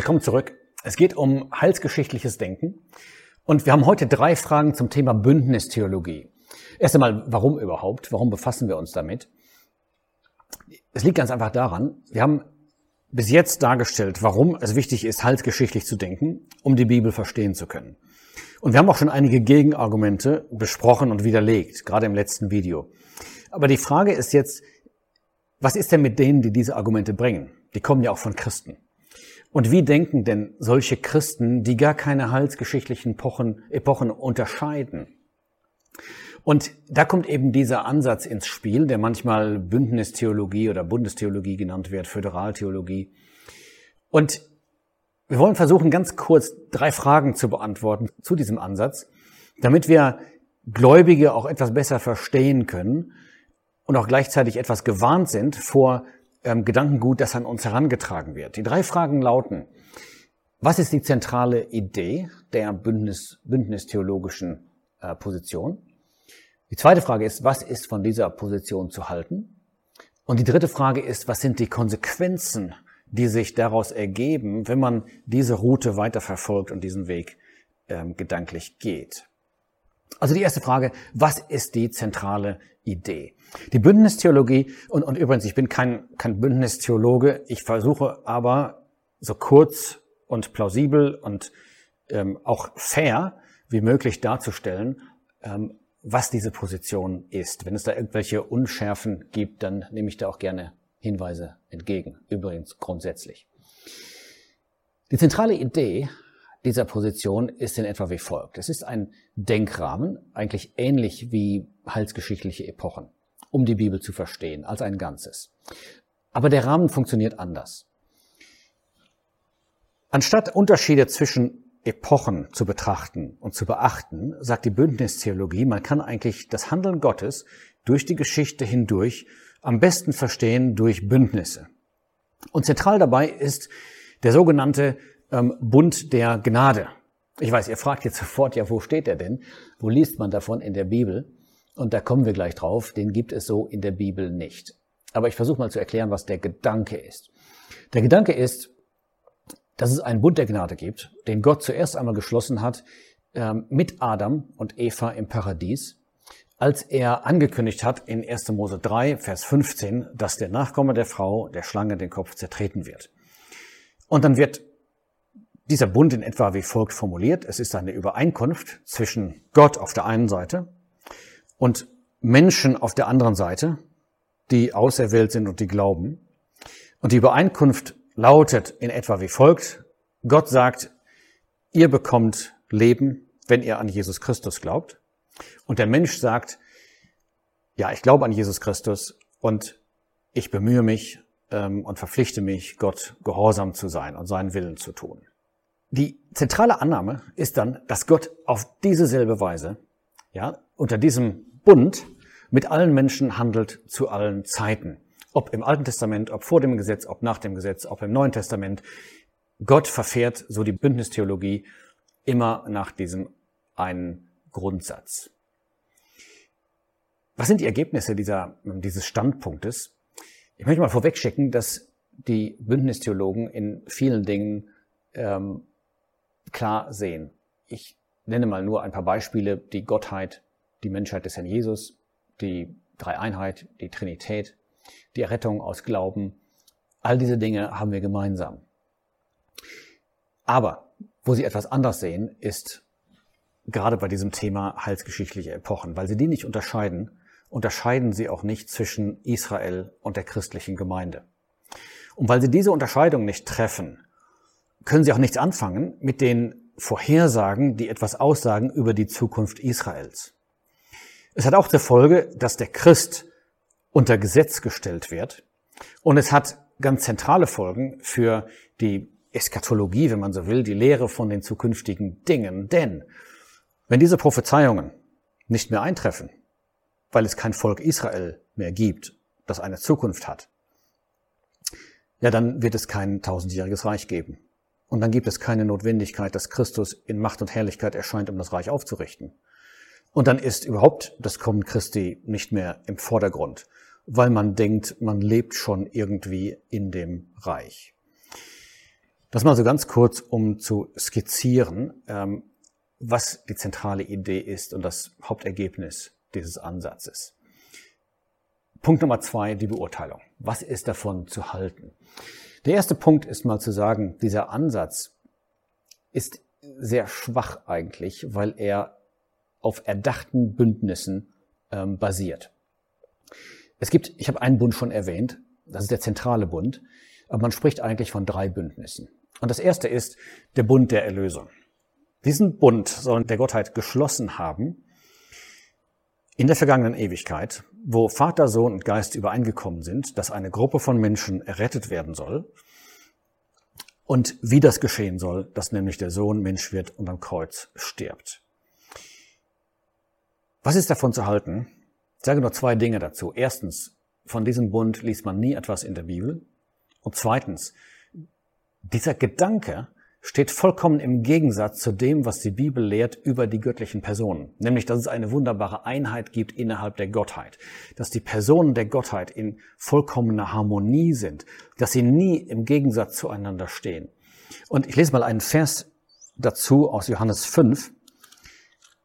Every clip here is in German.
Willkommen zurück. Es geht um heilsgeschichtliches Denken. Und wir haben heute drei Fragen zum Thema Bündnistheologie. Erst einmal, warum überhaupt? Warum befassen wir uns damit? Es liegt ganz einfach daran, wir haben bis jetzt dargestellt, warum es wichtig ist, heilsgeschichtlich zu denken, um die Bibel verstehen zu können. Und wir haben auch schon einige Gegenargumente besprochen und widerlegt, gerade im letzten Video. Aber die Frage ist jetzt, was ist denn mit denen, die diese Argumente bringen? Die kommen ja auch von Christen. Und wie denken denn solche Christen, die gar keine heilsgeschichtlichen Epochen, Epochen unterscheiden? Und da kommt eben dieser Ansatz ins Spiel, der manchmal Bündnistheologie oder Bundestheologie genannt wird, Föderaltheologie. Und wir wollen versuchen, ganz kurz drei Fragen zu beantworten zu diesem Ansatz, damit wir Gläubige auch etwas besser verstehen können und auch gleichzeitig etwas gewarnt sind vor ähm, Gedankengut, das an uns herangetragen wird. Die drei Fragen lauten, was ist die zentrale Idee der Bündnis, bündnistheologischen äh, Position? Die zweite Frage ist, was ist von dieser Position zu halten? Und die dritte Frage ist, was sind die Konsequenzen, die sich daraus ergeben, wenn man diese Route weiterverfolgt und diesen Weg ähm, gedanklich geht? Also die erste Frage, was ist die zentrale Idee? Die Bündnistheologie, und, und übrigens, ich bin kein, kein Bündnistheologe, ich versuche aber so kurz und plausibel und ähm, auch fair wie möglich darzustellen, ähm, was diese Position ist. Wenn es da irgendwelche Unschärfen gibt, dann nehme ich da auch gerne Hinweise entgegen. Übrigens grundsätzlich. Die zentrale Idee dieser Position ist in etwa wie folgt. Es ist ein Denkrahmen, eigentlich ähnlich wie heilsgeschichtliche Epochen, um die Bibel zu verstehen, als ein Ganzes. Aber der Rahmen funktioniert anders. Anstatt Unterschiede zwischen Epochen zu betrachten und zu beachten, sagt die Bündnistheologie, man kann eigentlich das Handeln Gottes durch die Geschichte hindurch am besten verstehen durch Bündnisse. Und zentral dabei ist der sogenannte ähm, Bund der Gnade. Ich weiß, ihr fragt jetzt sofort, ja, wo steht der denn? Wo liest man davon in der Bibel? Und da kommen wir gleich drauf, den gibt es so in der Bibel nicht. Aber ich versuche mal zu erklären, was der Gedanke ist. Der Gedanke ist, dass es einen Bund der Gnade gibt, den Gott zuerst einmal geschlossen hat ähm, mit Adam und Eva im Paradies, als er angekündigt hat in 1. Mose 3, Vers 15, dass der Nachkomme der Frau der Schlange den Kopf zertreten wird. Und dann wird dieser Bund in etwa wie folgt formuliert. Es ist eine Übereinkunft zwischen Gott auf der einen Seite und Menschen auf der anderen Seite, die auserwählt sind und die glauben. Und die Übereinkunft lautet in etwa wie folgt. Gott sagt, ihr bekommt Leben, wenn ihr an Jesus Christus glaubt. Und der Mensch sagt, ja, ich glaube an Jesus Christus und ich bemühe mich ähm, und verpflichte mich, Gott gehorsam zu sein und seinen Willen zu tun. Die zentrale Annahme ist dann, dass Gott auf diese selbe Weise, ja, unter diesem Bund mit allen Menschen handelt zu allen Zeiten. Ob im Alten Testament, ob vor dem Gesetz, ob nach dem Gesetz, ob im Neuen Testament. Gott verfährt, so die Bündnistheologie, immer nach diesem einen Grundsatz. Was sind die Ergebnisse dieser, dieses Standpunktes? Ich möchte mal vorwegschicken, dass die Bündnistheologen in vielen Dingen ähm, klar sehen. Ich nenne mal nur ein paar Beispiele. Die Gottheit, die Menschheit des Herrn Jesus, die Dreieinheit, die Trinität, die Errettung aus Glauben. All diese Dinge haben wir gemeinsam. Aber wo sie etwas anders sehen, ist gerade bei diesem Thema heilsgeschichtliche Epochen. Weil sie die nicht unterscheiden, unterscheiden sie auch nicht zwischen Israel und der christlichen Gemeinde. Und weil sie diese Unterscheidung nicht treffen, können sie auch nichts anfangen mit den Vorhersagen, die etwas aussagen über die Zukunft Israels. Es hat auch zur Folge, dass der Christ unter Gesetz gestellt wird. Und es hat ganz zentrale Folgen für die Eschatologie, wenn man so will, die Lehre von den zukünftigen Dingen. Denn wenn diese Prophezeiungen nicht mehr eintreffen, weil es kein Volk Israel mehr gibt, das eine Zukunft hat, ja, dann wird es kein tausendjähriges Reich geben. Und dann gibt es keine Notwendigkeit, dass Christus in Macht und Herrlichkeit erscheint, um das Reich aufzurichten. Und dann ist überhaupt das Kommen Christi nicht mehr im Vordergrund, weil man denkt, man lebt schon irgendwie in dem Reich. Das mal so ganz kurz, um zu skizzieren, ähm, was die zentrale Idee ist und das Hauptergebnis dieses Ansatzes. Punkt Nummer zwei, die Beurteilung. Was ist davon zu halten? Der erste Punkt ist mal zu sagen, dieser Ansatz ist sehr schwach eigentlich, weil er auf erdachten Bündnissen ähm, basiert. Es gibt, ich habe einen Bund schon erwähnt, das ist der zentrale Bund, aber man spricht eigentlich von drei Bündnissen. Und das erste ist der Bund der Erlösung. Diesen Bund sollen der Gottheit geschlossen haben in der vergangenen Ewigkeit, wo Vater, Sohn und Geist übereingekommen sind, dass eine Gruppe von Menschen errettet werden soll und wie das geschehen soll, dass nämlich der Sohn Mensch wird und am Kreuz stirbt. Was ist davon zu halten? Ich sage nur zwei Dinge dazu. Erstens, von diesem Bund liest man nie etwas in der Bibel. Und zweitens, dieser Gedanke steht vollkommen im Gegensatz zu dem, was die Bibel lehrt über die göttlichen Personen. Nämlich, dass es eine wunderbare Einheit gibt innerhalb der Gottheit. Dass die Personen der Gottheit in vollkommener Harmonie sind. Dass sie nie im Gegensatz zueinander stehen. Und ich lese mal einen Vers dazu aus Johannes 5.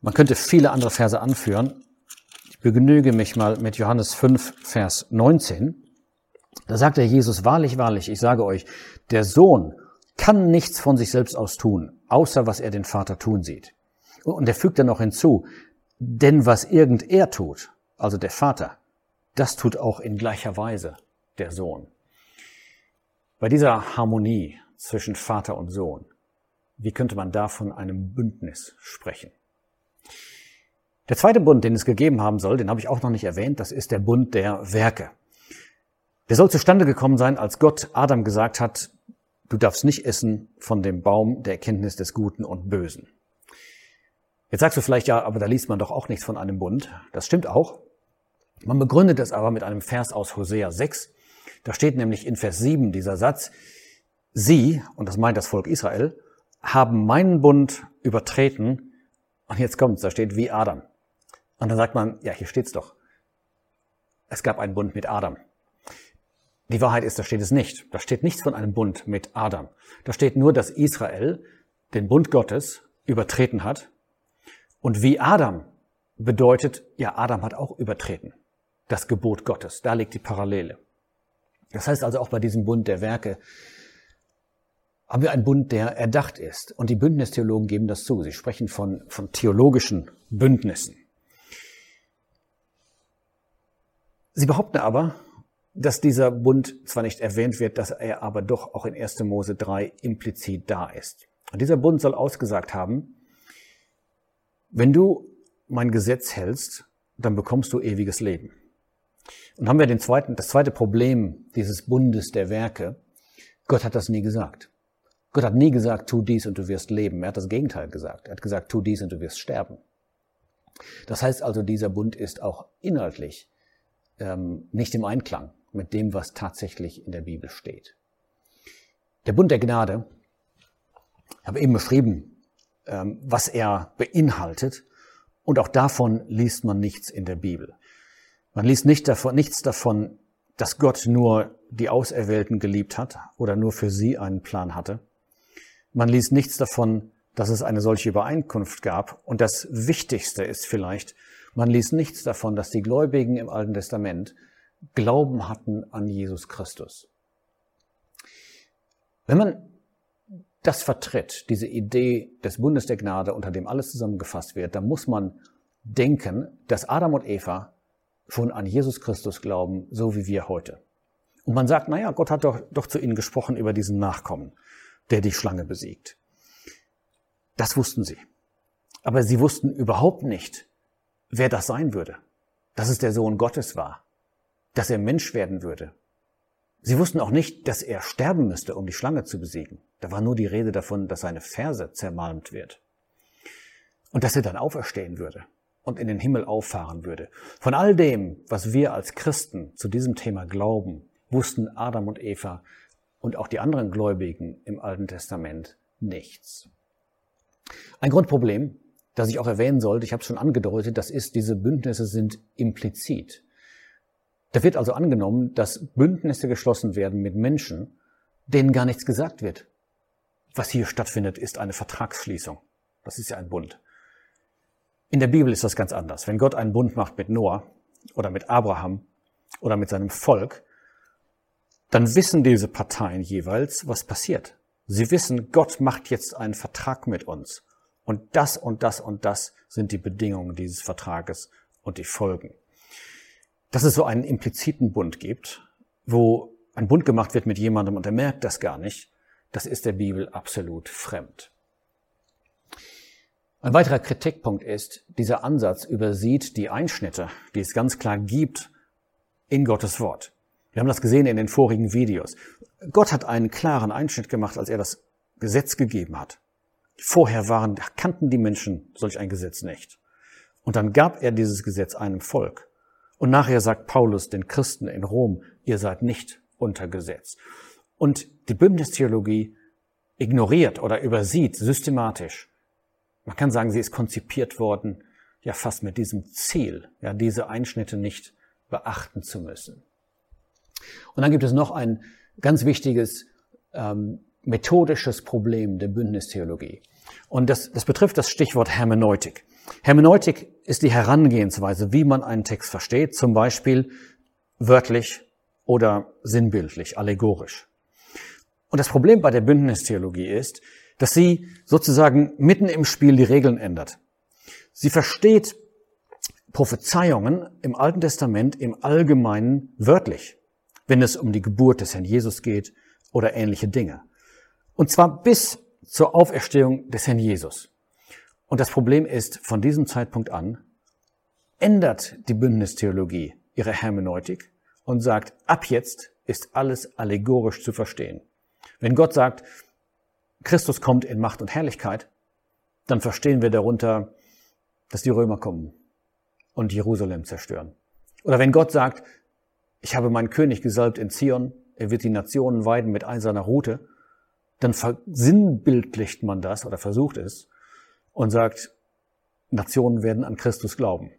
Man könnte viele andere Verse anführen. Ich begnüge mich mal mit Johannes 5, Vers 19. Da sagt der Jesus, wahrlich, wahrlich, ich sage euch, der Sohn kann nichts von sich selbst aus tun, außer was er den Vater tun sieht. Und er fügt dann noch hinzu, denn was irgend er tut, also der Vater, das tut auch in gleicher Weise der Sohn. Bei dieser Harmonie zwischen Vater und Sohn, wie könnte man da von einem Bündnis sprechen? Der zweite Bund, den es gegeben haben soll, den habe ich auch noch nicht erwähnt, das ist der Bund der Werke. Der soll zustande gekommen sein, als Gott Adam gesagt hat, du darfst nicht essen von dem Baum der Erkenntnis des Guten und Bösen. Jetzt sagst du vielleicht, ja, aber da liest man doch auch nichts von einem Bund. Das stimmt auch. Man begründet es aber mit einem Vers aus Hosea 6. Da steht nämlich in Vers 7 dieser Satz, Sie, und das meint das Volk Israel, haben meinen Bund übertreten. Und jetzt kommt's, da steht wie Adam. Und dann sagt man, ja, hier steht's doch. Es gab einen Bund mit Adam. Die Wahrheit ist, da steht es nicht. Da steht nichts von einem Bund mit Adam. Da steht nur, dass Israel den Bund Gottes übertreten hat. Und wie Adam bedeutet, ja, Adam hat auch übertreten. Das Gebot Gottes. Da liegt die Parallele. Das heißt also auch bei diesem Bund der Werke haben wir einen Bund, der erdacht ist. Und die Bündnistheologen geben das zu. Sie sprechen von, von theologischen Bündnissen. Sie behaupten aber, dass dieser Bund zwar nicht erwähnt wird, dass er aber doch auch in 1. Mose 3 implizit da ist. Und dieser Bund soll ausgesagt haben, wenn du mein Gesetz hältst, dann bekommst du ewiges Leben. Und haben wir den zweiten, das zweite Problem dieses Bundes der Werke. Gott hat das nie gesagt. Gott hat nie gesagt, tu dies und du wirst leben. Er hat das Gegenteil gesagt. Er hat gesagt, tu dies und du wirst sterben. Das heißt also, dieser Bund ist auch inhaltlich ähm, nicht im Einklang mit dem, was tatsächlich in der Bibel steht. Der Bund der Gnade, ich habe eben beschrieben, ähm, was er beinhaltet, und auch davon liest man nichts in der Bibel. Man liest nicht davon, nichts davon, dass Gott nur die Auserwählten geliebt hat oder nur für sie einen Plan hatte. Man liest nichts davon, dass es eine solche Übereinkunft gab. Und das Wichtigste ist vielleicht, man liest nichts davon, dass die Gläubigen im Alten Testament Glauben hatten an Jesus Christus. Wenn man das vertritt, diese Idee des Bundes der Gnade, unter dem alles zusammengefasst wird, dann muss man denken, dass Adam und Eva schon an Jesus Christus glauben, so wie wir heute. Und man sagt, naja, Gott hat doch, doch zu ihnen gesprochen über diesen Nachkommen, der die Schlange besiegt. Das wussten sie. Aber sie wussten überhaupt nicht, wer das sein würde, dass es der Sohn Gottes war, dass er Mensch werden würde. Sie wussten auch nicht, dass er sterben müsste, um die Schlange zu besiegen. Da war nur die Rede davon, dass seine Ferse zermalmt wird. Und dass er dann auferstehen würde und in den Himmel auffahren würde. Von all dem, was wir als Christen zu diesem Thema glauben, wussten Adam und Eva und auch die anderen Gläubigen im Alten Testament nichts. Ein Grundproblem, das ich auch erwähnen sollte, ich habe es schon angedeutet, das ist, diese Bündnisse sind implizit. Da wird also angenommen, dass Bündnisse geschlossen werden mit Menschen, denen gar nichts gesagt wird. was hier stattfindet, ist eine Vertragsschließung. Das ist ja ein Bund. In der Bibel ist das ganz anders. Wenn Gott einen Bund macht mit Noah oder mit Abraham oder mit seinem Volk, dann wissen diese Parteien jeweils, was passiert. Sie wissen, Gott macht jetzt einen Vertrag mit uns. Und das und das und das sind die Bedingungen dieses Vertrages und die Folgen. Dass es so einen impliziten Bund gibt, wo ein Bund gemacht wird mit jemandem und er merkt das gar nicht, das ist der Bibel absolut fremd. Ein weiterer Kritikpunkt ist, dieser Ansatz übersieht die Einschnitte, die es ganz klar gibt in Gottes Wort. Wir haben das gesehen in den vorigen Videos. Gott hat einen klaren Einschnitt gemacht, als er das Gesetz gegeben hat. Vorher waren, kannten die Menschen solch ein Gesetz nicht. Und dann gab er dieses Gesetz einem Volk. Und nachher sagt Paulus den Christen in Rom, ihr seid nicht unter Gesetz. Und die Bündnistheologie ignoriert oder übersieht systematisch. Man kann sagen, sie ist konzipiert worden, ja fast mit diesem Ziel, ja diese Einschnitte nicht beachten zu müssen. Und dann gibt es noch ein ganz wichtiges ähm, methodisches Problem der Bündnistheologie. Und das, das betrifft das Stichwort Hermeneutik. Hermeneutik ist die Herangehensweise, wie man einen Text versteht, zum Beispiel wörtlich oder sinnbildlich, allegorisch. Und das Problem bei der Bündnistheologie ist, dass sie sozusagen mitten im Spiel die Regeln ändert. Sie versteht Prophezeiungen im Alten Testament im Allgemeinen wörtlich, wenn es um die Geburt des Herrn Jesus geht oder ähnliche Dinge. Und zwar bis zur Auferstehung des Herrn Jesus. Und das Problem ist, von diesem Zeitpunkt an ändert die Bündnistheologie ihre Hermeneutik und sagt, ab jetzt ist alles allegorisch zu verstehen. Wenn Gott sagt, Christus kommt in Macht und Herrlichkeit, dann verstehen wir darunter, dass die Römer kommen und Jerusalem zerstören. Oder wenn Gott sagt, ich habe meinen König gesalbt in Zion, er wird die Nationen weiden mit eiserner Rute, dann versinnbildlicht man das oder versucht es und sagt, Nationen werden an Christus glauben.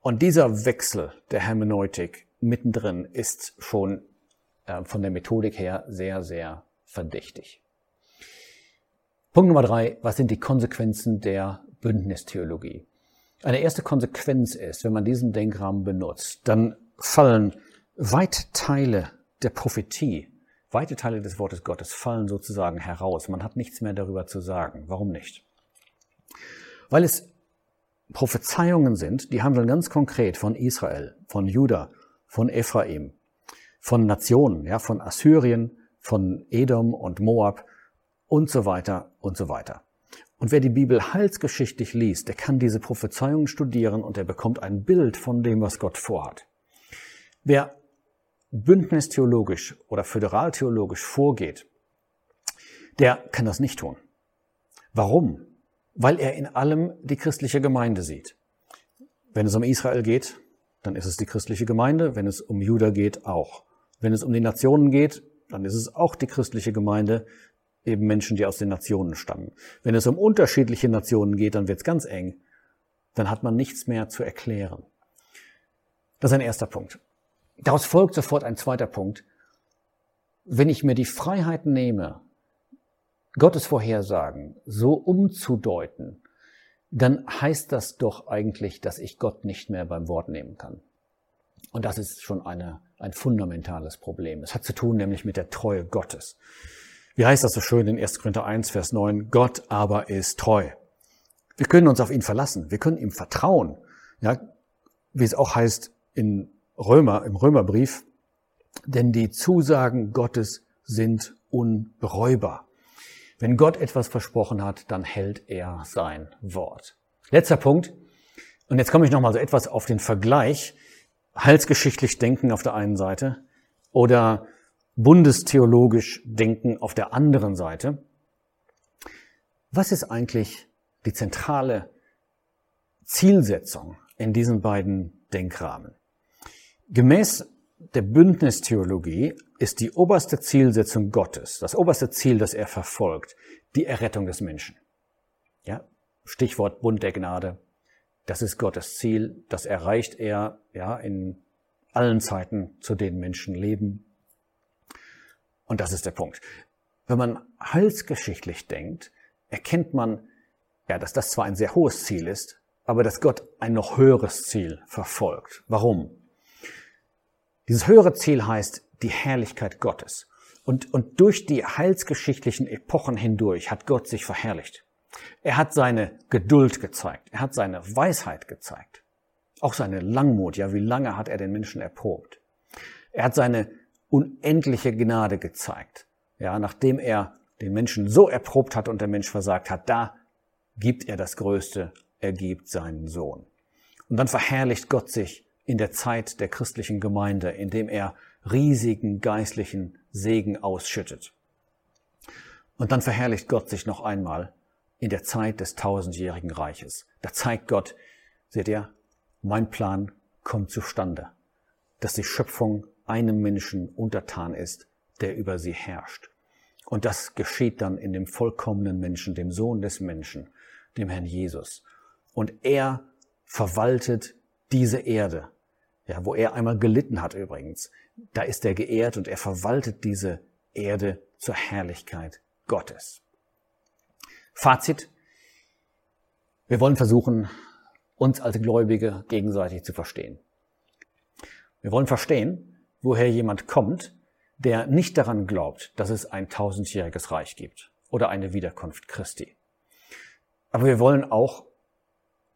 Und dieser Wechsel der Hermeneutik mittendrin ist schon äh, von der Methodik her sehr, sehr verdächtig. Punkt Nummer drei, was sind die Konsequenzen der Bündnistheologie? Eine erste Konsequenz ist, wenn man diesen Denkrahmen benutzt, dann fallen weit Teile der Prophetie, weite Teile des Wortes Gottes fallen sozusagen heraus. Man hat nichts mehr darüber zu sagen. Warum nicht? Weil es Prophezeiungen sind, die handeln ganz konkret von Israel, von Juda, von Ephraim, von Nationen, ja, von Assyrien, von Edom und Moab und so weiter und so weiter. Und wer die Bibel heilsgeschichtlich liest, der kann diese Prophezeiungen studieren und er bekommt ein Bild von dem, was Gott vorhat. Wer bündnistheologisch oder föderaltheologisch vorgeht, der kann das nicht tun. Warum? Weil er in allem die christliche Gemeinde sieht. Wenn es um Israel geht, dann ist es die christliche Gemeinde. Wenn es um Juda geht, auch. Wenn es um die Nationen geht, dann ist es auch die christliche Gemeinde, eben Menschen, die aus den Nationen stammen. Wenn es um unterschiedliche Nationen geht, dann wird es ganz eng. Dann hat man nichts mehr zu erklären. Das ist ein erster Punkt. Daraus folgt sofort ein zweiter Punkt. Wenn ich mir die Freiheit nehme, Gottes Vorhersagen so umzudeuten, dann heißt das doch eigentlich, dass ich Gott nicht mehr beim Wort nehmen kann. Und das ist schon eine, ein fundamentales Problem. Es hat zu tun nämlich mit der Treue Gottes. Wie heißt das so schön in 1. Korinther 1, Vers 9? Gott aber ist treu. Wir können uns auf ihn verlassen. Wir können ihm vertrauen. Ja, wie es auch heißt in Römer, im Römerbrief. Denn die Zusagen Gottes sind unbereubar. Wenn Gott etwas versprochen hat, dann hält er sein Wort. Letzter Punkt. Und jetzt komme ich nochmal so etwas auf den Vergleich. Heilsgeschichtlich denken auf der einen Seite oder bundestheologisch denken auf der anderen Seite. Was ist eigentlich die zentrale Zielsetzung in diesen beiden Denkrahmen? Gemäß der Bündnistheologie ist die oberste Zielsetzung Gottes, das oberste Ziel, das er verfolgt, die Errettung des Menschen. Ja, Stichwort Bund der Gnade. Das ist Gottes Ziel, das erreicht er, ja, in allen Zeiten, zu denen Menschen leben. Und das ist der Punkt. wenn man heilsgeschichtlich denkt, erkennt man, ja, dass das zwar ein sehr hohes Ziel ist, aber dass Gott ein noch höheres Ziel verfolgt. Warum? Dieses höhere Ziel heißt die Herrlichkeit Gottes. Und, und durch die heilsgeschichtlichen Epochen hindurch hat Gott sich verherrlicht. Er hat seine Geduld gezeigt. Er hat seine Weisheit gezeigt. Auch seine Langmut. Ja, wie lange hat er den Menschen erprobt? Er hat seine unendliche Gnade gezeigt. Ja, nachdem er den Menschen so erprobt hat und der Mensch versagt hat, da gibt er das Größte, er gibt seinen Sohn. Und dann verherrlicht Gott sich in der Zeit der christlichen Gemeinde, indem er riesigen geistlichen Segen ausschüttet. Und dann verherrlicht Gott sich noch einmal in der Zeit des tausendjährigen Reiches. Da zeigt Gott, seht ihr, mein Plan kommt zustande, dass die Schöpfung einem Menschen untertan ist, der über sie herrscht. Und das geschieht dann in dem vollkommenen Menschen, dem Sohn des Menschen, dem Herrn Jesus. Und er verwaltet diese Erde, ja, wo er einmal gelitten hat übrigens. Da ist er geehrt und er verwaltet diese Erde zur Herrlichkeit Gottes. Fazit. Wir wollen versuchen, uns als Gläubige gegenseitig zu verstehen. Wir wollen verstehen, woher jemand kommt, der nicht daran glaubt, dass es ein tausendjähriges Reich gibt oder eine Wiederkunft Christi. Aber wir wollen auch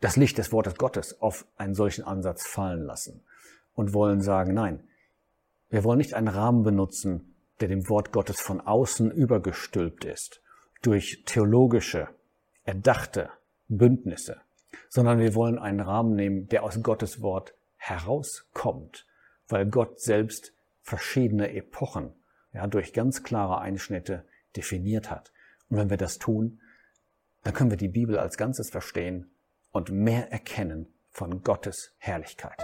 das Licht des Wortes Gottes auf einen solchen Ansatz fallen lassen und wollen sagen, nein, wir wollen nicht einen Rahmen benutzen, der dem Wort Gottes von außen übergestülpt ist, durch theologische, erdachte Bündnisse, sondern wir wollen einen Rahmen nehmen, der aus Gottes Wort herauskommt, weil Gott selbst verschiedene Epochen ja, durch ganz klare Einschnitte definiert hat. Und wenn wir das tun, dann können wir die Bibel als Ganzes verstehen und mehr erkennen von Gottes Herrlichkeit.